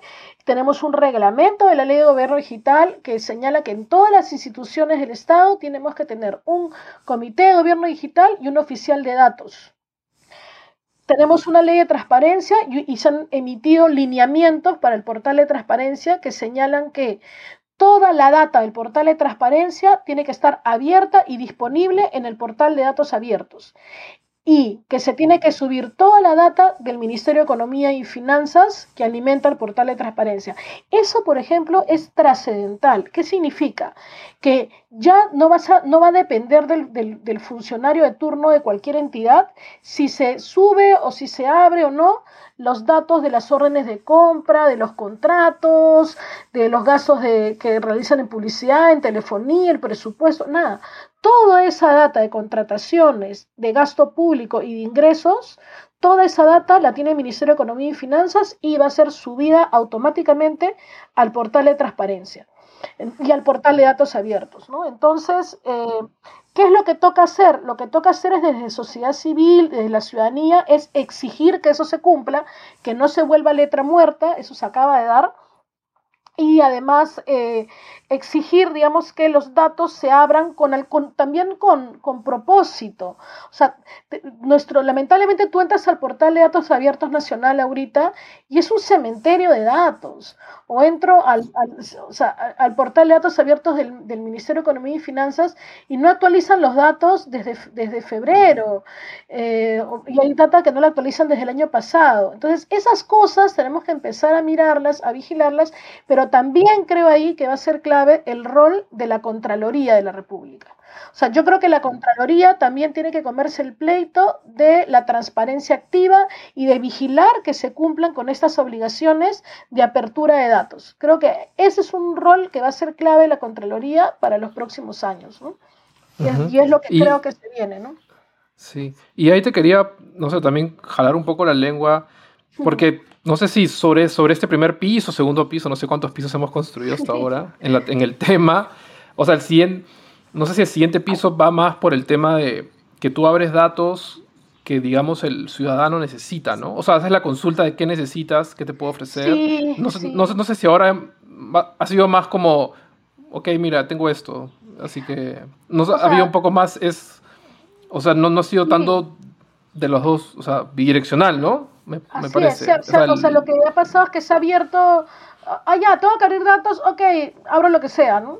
tenemos un reglamento de la ley de gobierno digital que señala que en todas las instituciones del Estado tenemos que tener un comité de gobierno digital y un oficial de datos tenemos una ley de transparencia y, se han emitido lineamientos para el portal de transparencia que señalan que toda la data del portal de transparencia tiene que estar abierta y disponible en el portal de datos abiertos y que se tiene que subir toda la data del Ministerio de Economía y Finanzas que alimenta el portal de transparencia. Eso, por ejemplo, es trascendental. ¿Qué significa? Que ya no, vas a, no va a depender del, del, funcionario de turno de cualquier entidad si se sube o si se abre o no los datos de las órdenes de compra, de los contratos, de los gastos que realizan en publicidad, en telefonía, el presupuesto, nada. Toda esa data de contrataciones, de gasto público y de ingresos, toda esa data la tiene el Ministerio de Economía y Finanzas y va a ser subida automáticamente al portal de transparencia y al portal de datos abiertos. Entonces, eh, ¿qué es lo que toca hacer? Lo que toca hacer es desde sociedad civil, desde la ciudadanía, es exigir que eso se cumpla, que no se vuelva letra muerta, eso se acaba de dar, y además eh, exigir, digamos, que los datos se abran con, el, también con, con, propósito. O sea, nuestro, lamentablemente tú entras al portal de datos abiertos nacional ahorita y es un cementerio de datos. O entro al, al, o sea, al portal de datos abiertos del, del, Ministerio de Economía y Finanzas y no actualizan los datos desde, desde febrero. Eh, y hay data que no la actualizan desde el año pasado. Entonces, esas cosas tenemos que empezar a mirarlas, a vigilarlas, pero también creo ahí que va a ser clave el rol de la Contraloría de la República. O sea, yo creo que la Contraloría también tiene que comerse el pleito de la transparencia activa y de vigilar que se cumplan con estas obligaciones de apertura de datos. Creo que ese es un rol que va a ser clave la Contraloría para los próximos años. ¿no? y, es, lo que creo que se viene, ¿no? Sí, y ahí te quería, no sé, también jalar un poco la lengua, porque no sé si sobre, sobre este primer piso, segundo piso, no sé cuántos pisos hemos construido hasta ahora en, la, en el tema. O sea, el siguiente, no sé si el siguiente piso va más por el tema de que tú abres datos que, digamos, el ciudadano necesita, ¿no? O sea, haces la consulta de qué necesitas, qué te puedo ofrecer. no, sé, no, no, sé si ahora ha sido más como, ok, mira, tengo esto. Así que no, había un poco más, es, o sea, no, no ha sido tanto de los dos, o sea, bidireccional, ¿no? me, parece. o, sea, lo que ha pasado es que se ha abierto, ah, ya, tengo que abrir datos, ok, abro lo que sea, ¿no?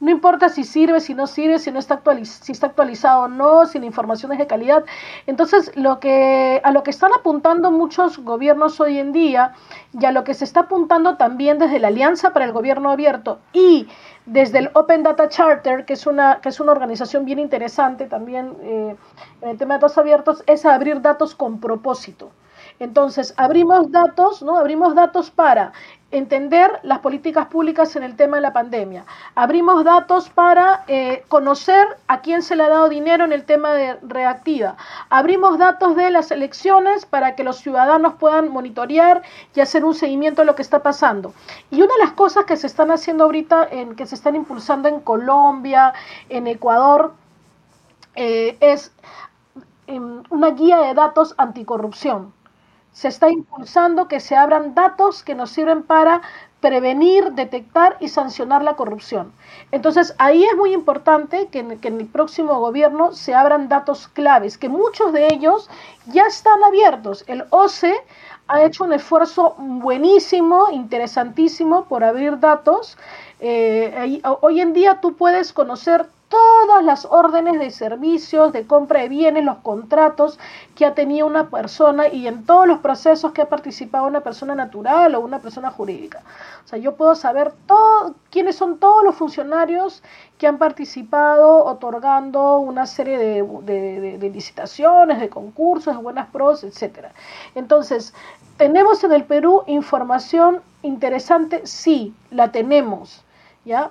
No importa si sirve, si no sirve, si no está si está actualizado o no, si la información es de calidad. Entonces, lo que, a lo que están apuntando muchos gobiernos hoy en día y a lo que se está apuntando también desde la Alianza para el Gobierno Abierto y desde el Open Data Charter, que es una, que es una organización bien interesante también eh, en el tema de datos abiertos, es abrir datos con propósito. Entonces, abrimos datos, ¿no? Abrimos datos para entender las políticas públicas en el tema de la pandemia. Abrimos datos para eh, conocer a quién se le ha dado dinero en el tema de reactiva. Abrimos datos de las elecciones para que los ciudadanos puedan monitorear y hacer un seguimiento de lo que está pasando. Y una de las cosas que se están haciendo ahorita, en, que se están impulsando en Colombia, en Ecuador, eh, es em, una guía de datos anticorrupción se está impulsando que se abran datos que nos sirven para prevenir, detectar y sancionar la corrupción. Entonces, ahí es muy importante que en, el próximo gobierno se abran datos claves, que muchos de ellos ya están abiertos. El OCE ha hecho un esfuerzo buenísimo, interesantísimo por abrir datos. Eh, hoy en día tú puedes conocer todas las órdenes de servicios, de compra de bienes, los contratos que ha tenido una persona y en todos los procesos que ha participado una persona natural o una persona jurídica. O sea, yo puedo saber todo, quiénes son todos los funcionarios que han participado otorgando una serie de, de licitaciones, de concursos, de buenas pros, etc. Entonces, ¿tenemos en el Perú información interesante? Sí, la tenemos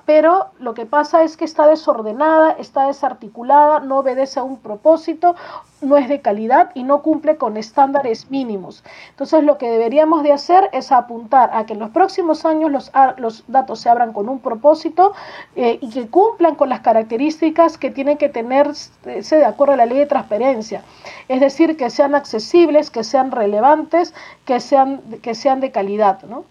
Pero lo que pasa es que está desordenada, está desarticulada, no obedece a un propósito, no es de calidad y no cumple con estándares mínimos. Entonces lo que deberíamos de hacer es apuntar a que en los próximos años los, los datos se abran con un propósito eh, y que cumplan con las características que tienen que tenerse de acuerdo a la ley de transparencia. Es decir, que sean accesibles, que sean relevantes, que sean, que sean de calidad, ¿no?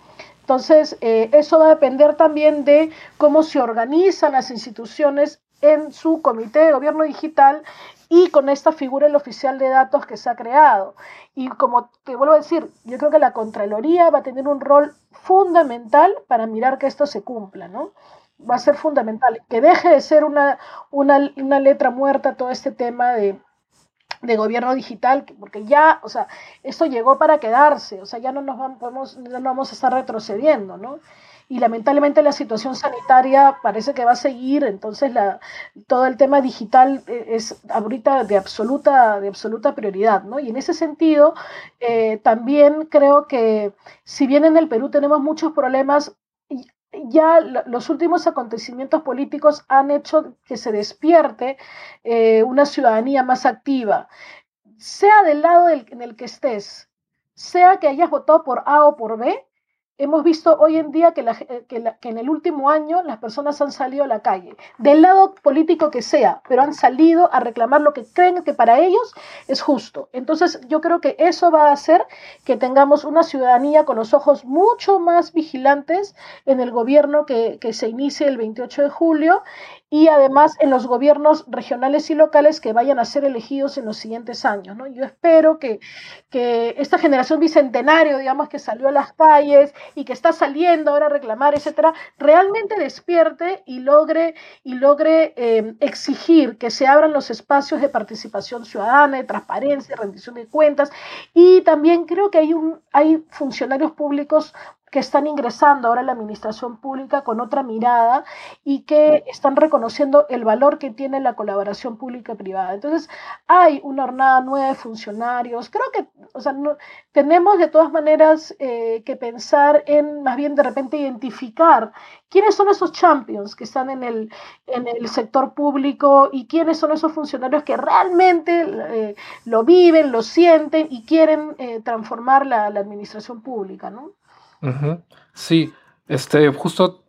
Entonces, eh, eso va a depender también de cómo se organizan las instituciones en su comité de gobierno digital y con esta figura el oficial de datos que se ha creado. Y como te vuelvo a decir, yo creo que la Contraloría va a tener un rol fundamental para mirar que esto se cumpla, ¿no? Va a ser fundamental, que deje de ser una, una, una letra muerta todo este tema de, de gobierno digital, porque ya, o sea, esto llegó para quedarse, o sea, ya no nos vamos, no vamos a estar retrocediendo, ¿no? y lamentablemente la situación sanitaria parece que va a seguir, entonces la, todo el tema digital eh, es ahorita de absoluta, de absoluta prioridad, ¿no? Y en ese sentido, eh, también creo que si bien en el Perú tenemos muchos problemas, ya los últimos acontecimientos políticos han hecho que se despierte eh, una ciudadanía más activa, sea del lado en el que estés, sea que hayas votado por A o por B, hemos visto hoy en día que, en el último año las personas han salido a la calle, del lado político que sea, pero han salido a reclamar lo que creen que para ellos es justo. Entonces yo creo que eso va a hacer que tengamos una ciudadanía con los ojos mucho más vigilantes en el gobierno que, que se inicie el 28 de julio y además en los gobiernos regionales y locales que vayan a ser elegidos en los siguientes años. ¿no? Yo espero que, que esta generación bicentenario, digamos, que salió a las calles y que está saliendo ahora a reclamar, etcétera, realmente despierte y logre, y logre eh, exigir que se abran los espacios de participación ciudadana, de transparencia, de rendición de cuentas. Y también creo que hay, un, hay funcionarios públicos que están ingresando ahora a la administración pública con otra mirada y que están reconociendo el valor que tiene la colaboración pública-privada. Entonces, hay una jornada nueva de funcionarios. Creo que, o sea, no, tenemos de todas maneras eh, que pensar en, más bien de repente, identificar quiénes son esos champions que están en el, en el sector público y quiénes son esos funcionarios que realmente eh, lo viven, lo sienten y quieren eh, transformar la, la administración pública, ¿no? Sí, este, justo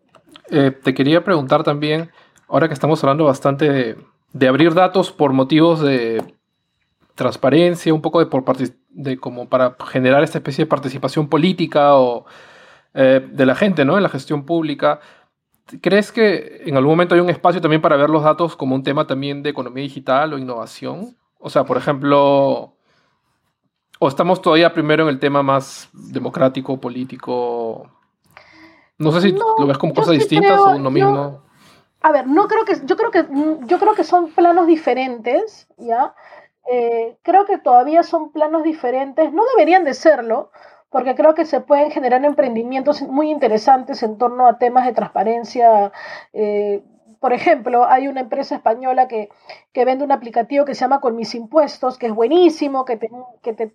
eh, te quería preguntar también, ahora que estamos hablando bastante de, abrir datos por motivos de transparencia, un poco de, por de como para generar esta especie de participación política o eh, de la gente, ¿no? En la gestión pública. ¿Crees que en algún momento hay un espacio también para ver los datos como un tema también de economía digital o innovación? O sea, por ejemplo, ¿O estamos todavía primero en el tema más democrático, político? No sé si lo ves como cosas distintas o uno mismo. a ver, no creo que, yo creo que, yo creo que son planos diferentes, ¿ya? Eh, creo que todavía son planos diferentes, no deberían de serlo, porque creo que se pueden generar emprendimientos muy interesantes en torno a temas de transparencia. Eh, por ejemplo, hay una empresa española que, vende un aplicativo que se llama Con mis impuestos, que es buenísimo, que te, que te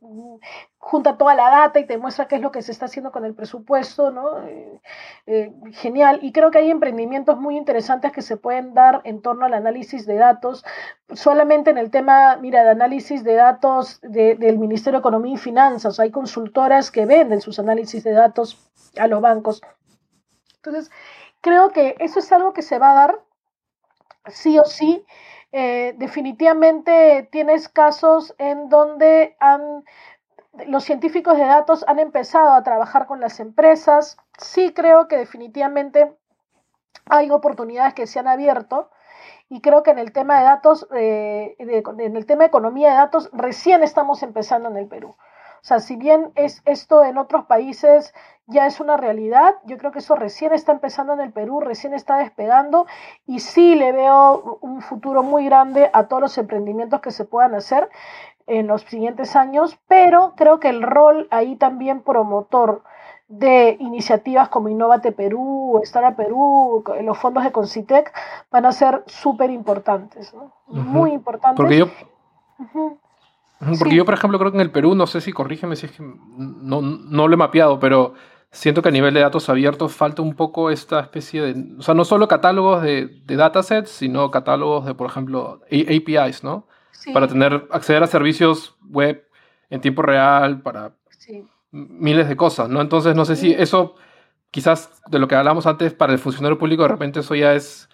junta toda la data y te muestra qué es lo que se está haciendo con el presupuesto, ¿no? Eh, eh, genial. Y creo que hay emprendimientos muy interesantes que se pueden dar en torno al análisis de datos, solamente en el tema, mira, de análisis de datos del Ministerio de Economía y Finanzas. Hay consultoras que venden sus análisis de datos a los bancos. Entonces, creo que eso es algo que se va a dar sí o sí. Eh, definitivamente tienes casos en donde han, los científicos de datos han empezado a trabajar con las empresas. Sí creo que definitivamente hay oportunidades que se han abierto y creo que en el tema de datos, eh, en el tema de economía de datos, recién estamos empezando en el Perú. O sea, si bien es esto en otros países ya es una realidad, yo creo que eso recién está empezando en el Perú, recién está despegando y sí le veo un futuro muy grande a todos los emprendimientos que se puedan hacer en los siguientes años, pero creo que el rol ahí también promotor de iniciativas como Innovate Perú, Estar a Perú, los fondos de Concitec van a ser súper importantes, muy importantes. Porque yo, porque yo, por ejemplo, creo que en el Perú, no sé si corrígeme si es que no, no lo he mapeado, pero siento que a nivel de datos abiertos falta un poco esta especie de, o sea, no solo catálogos de, de datasets, sino catálogos de, por ejemplo, APIs, ¿no? Para tener, acceder a servicios web en tiempo real, para miles de cosas, ¿no? Entonces, no sé si eso, quizás de lo que hablamos antes, para el funcionario público, de repente eso ya es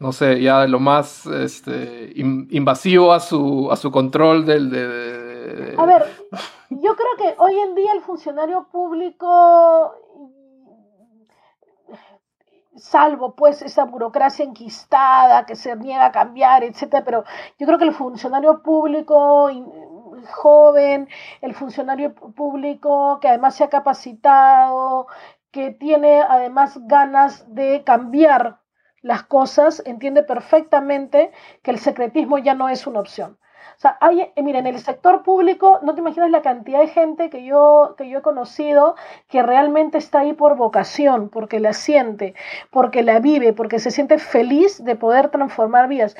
no sé, ya lo más este, invasivo a su, a su control del... De, A ver, yo creo que hoy en día el funcionario público, salvo pues esa burocracia enquistada que se niega a cambiar, etcétera, pero yo creo que el funcionario público joven, el funcionario público que además se ha capacitado, que tiene además ganas de cambiar las cosas, entiende perfectamente que el secretismo ya no es una opción. O sea, hay, eh, mira, en el sector público, no te imaginas la cantidad de gente que yo, que yo he conocido que realmente está ahí por vocación, porque la siente, porque la vive, porque se siente feliz de poder transformar vidas.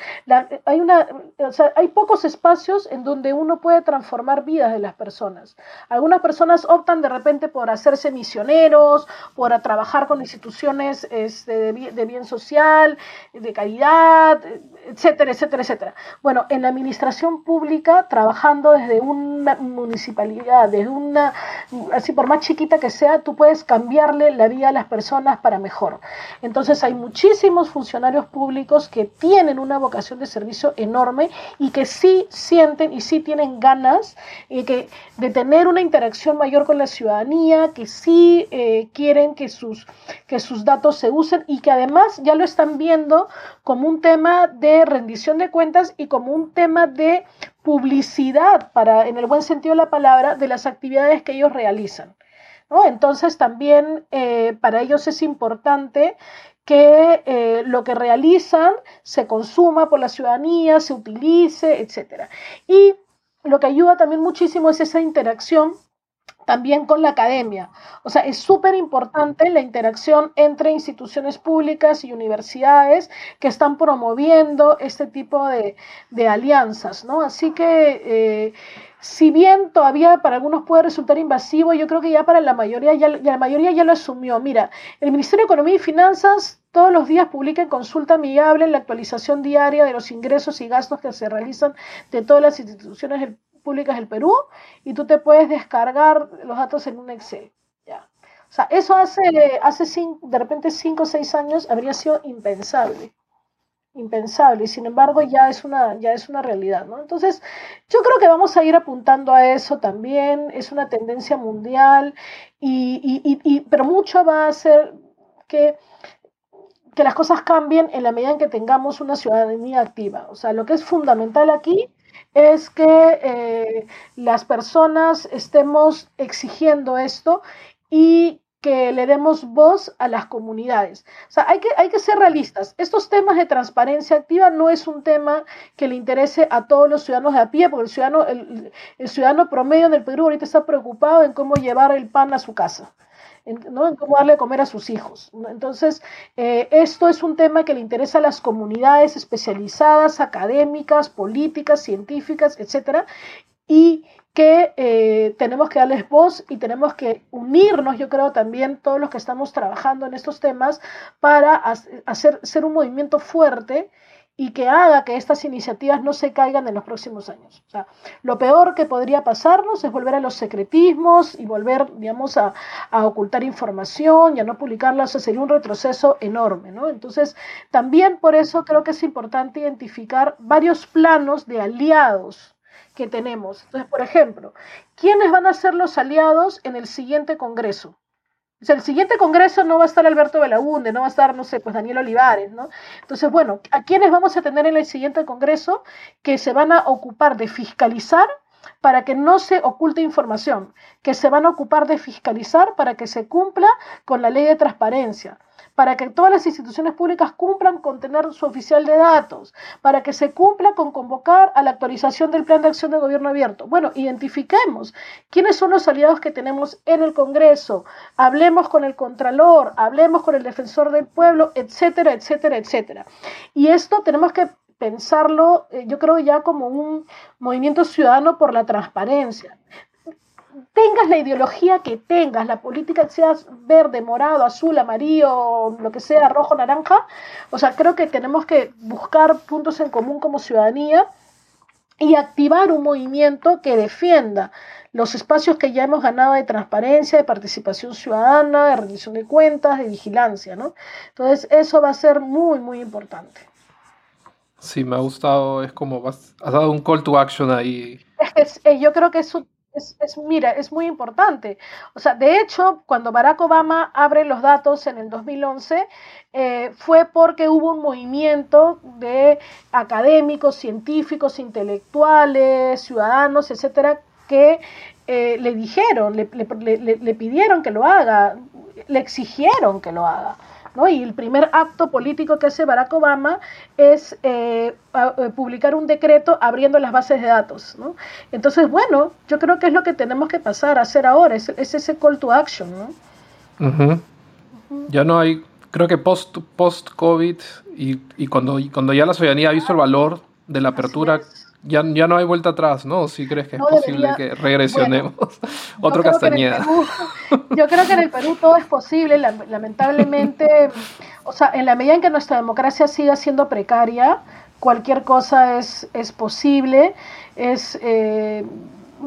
hay, una, o sea, hay pocos espacios en donde uno puede transformar vidas de las personas. Algunas personas optan de repente por hacerse misioneros, por trabajar con instituciones este, de bien social, de caridad, etcétera, etcétera, etcétera. Bueno, en la administración pública, trabajando desde una municipalidad, desde una, así por más chiquita que sea, tú puedes cambiarle la vida a las personas para mejor. Entonces hay muchísimos funcionarios públicos que tienen una vocación de servicio enorme y que sí sienten y sí tienen ganas eh, que, de tener una interacción mayor con la ciudadanía, que sí eh, quieren que sus, que sus datos se usen y que además ya lo están viendo como un tema de rendición de cuentas y como un tema de publicidad, para, en el buen sentido de la palabra, de las actividades que ellos realizan. Entonces también eh, para ellos es importante que eh, lo que realizan se consuma por la ciudadanía, se utilice, etc. Y lo que ayuda también muchísimo es esa interacción también con la academia. O sea, es súper importante la interacción entre instituciones públicas y universidades que están promoviendo este tipo de, alianzas, ¿no? Así que, eh, si bien todavía para algunos puede resultar invasivo, yo creo que ya para la mayoría ya, la mayoría ya lo asumió. Mira, el Ministerio de Economía y Finanzas todos los días publica en consulta amigable la actualización diaria de los ingresos y gastos que se realizan de todas las instituciones del públicas del Perú y tú te puedes descargar los datos en un Excel. ¿ya? O sea, eso hace, hace cinco, de repente 5 o 6 años habría sido impensable. Impensable, y sin embargo ya es una, ya es una realidad. ¿no? Entonces, yo creo que vamos a ir apuntando a eso también, es una tendencia mundial, y, pero mucho va a hacer que que las cosas cambien en la medida en que tengamos una ciudadanía activa. O sea, lo que es fundamental aquí es que eh, las personas estemos exigiendo esto y que le demos voz a las comunidades. O sea, hay que, hay que ser realistas. Estos temas de transparencia activa no es un tema que le interese a todos los ciudadanos de a pie, porque el ciudadano, el, el ciudadano promedio en el Perú ahorita está preocupado en cómo llevar el pan a su casa en, cómo darle de comer a sus hijos. Entonces, eh, esto es un tema que le interesa a las comunidades especializadas, académicas, políticas, científicas, etcétera, y que eh, tenemos que darles voz y tenemos que unirnos, yo creo también todos los que estamos trabajando en estos temas para hacer ser un movimiento fuerte y que haga que estas iniciativas no se caigan en los próximos años. O sea, lo peor que podría pasarnos es volver a los secretismos y volver, digamos, a, ocultar información y a no publicarla. Eso sería un retroceso enorme, ¿no? Entonces, también por eso creo que es importante identificar varios planos de aliados que tenemos. Entonces, por ejemplo, ¿quiénes van a ser los aliados en el siguiente Congreso? El siguiente congreso no va a estar Alberto Belaunde, no va a estar, no sé, pues Daniel Olivares, ¿no? Entonces, bueno, ¿a quiénes vamos a tener en el siguiente congreso que se van a ocupar de fiscalizar para que no se oculte información, que se van a ocupar de fiscalizar para que se cumpla con la ley de transparencia? para que todas las instituciones públicas cumplan con tener su oficial de datos, para que se cumpla con convocar a la actualización del plan de acción de gobierno abierto. Bueno, identifiquemos quiénes son los aliados que tenemos en el Congreso, hablemos con el Contralor, hablemos con el Defensor del Pueblo, etcétera, etcétera, etcétera. Y esto tenemos que pensarlo, eh, yo creo ya como un movimiento ciudadano por la transparencia tengas la ideología que tengas, la política que seas verde, morado, azul, amarillo, lo que sea, rojo, naranja, o sea, creo que tenemos que buscar puntos en común como ciudadanía y activar un movimiento que defienda los espacios que ya hemos ganado de transparencia, de participación ciudadana, de rendición de cuentas, de vigilancia, ¿no? Entonces, eso va a ser muy, muy importante. Sí, me ha gustado, es como, has dado un call to action ahí. Eh, yo creo que eso es, mira, es muy importante. O sea, de hecho, cuando Barack Obama abre los datos en el 2011, eh, fue porque hubo un movimiento de académicos, científicos, intelectuales, ciudadanos, etcétera, que eh, le dijeron, le, pidieron que lo haga, le exigieron que lo haga. ¿No? Y el primer acto político que hace Barack Obama es eh, eh, publicar un decreto abriendo las bases de datos. ¿no? Entonces, bueno, yo creo que es lo que tenemos que pasar a hacer ahora, es, ese call to action. ¿no? Ya no hay, creo que post, post COVID y, y, cuando, cuando ya la ciudadanía ha visto el valor de la apertura ya, ya no hay vuelta atrás, ¿no? Si crees que es posible que regresionemos. Otro Castañeda. yo creo que en el Perú todo es posible, lamentablemente, o sea, en la medida en que nuestra democracia siga siendo precaria, cualquier cosa es, es posible, es, eh,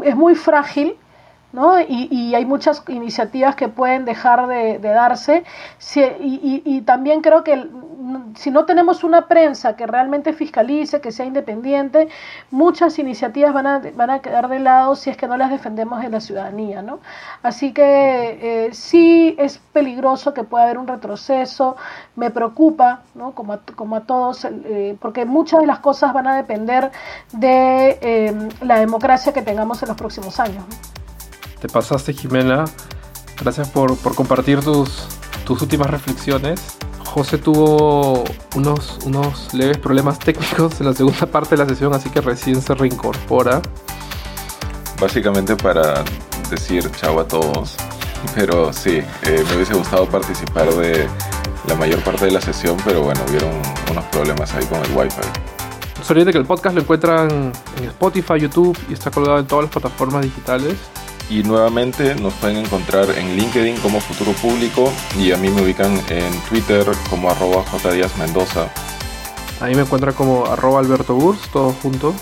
es muy frágil. ¿no? Y, y, hay muchas iniciativas que pueden dejar de, darse. y, y, también creo que si no tenemos una prensa que realmente fiscalice, que sea independiente, muchas iniciativas van a, van a quedar de lado si es que no las defendemos en la ciudadanía. ¿no? Así que eh, sí es peligroso que pueda haber un retroceso, me preocupa, ¿no? como, a, como a todos, eh, porque muchas de las cosas van a depender de eh, la democracia que tengamos en los próximos años. Te pasaste, Jimena. Gracias por, por compartir tus, tus últimas reflexiones. José tuvo unos, unos leves problemas técnicos en la segunda parte de la sesión, así que recién se reincorpora. Básicamente para decir chao a todos, pero sí, eh, me hubiese gustado participar de la mayor parte de la sesión, pero bueno, hubieron unos problemas ahí con el wifi. Se que el podcast lo encuentran en Spotify, YouTube y está colgado en todas las plataformas digitales. Y nuevamente nos pueden encontrar en LinkedIn como Futuro Público y a mí me ubican en Twitter como arroba Mendoza. Ahí me encuentra como arroba Alberto Burs, todo junto.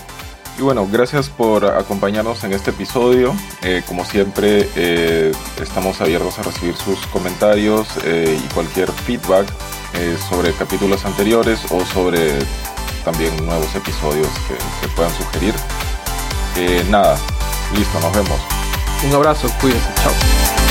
Y bueno, gracias por acompañarnos en este episodio. Eh, como siempre, eh, estamos abiertos a recibir sus comentarios eh, y cualquier feedback sobre capítulos anteriores o sobre también nuevos episodios que, que puedan sugerir. nada, listo, nos vemos. Un abrazo, cuídense, chao.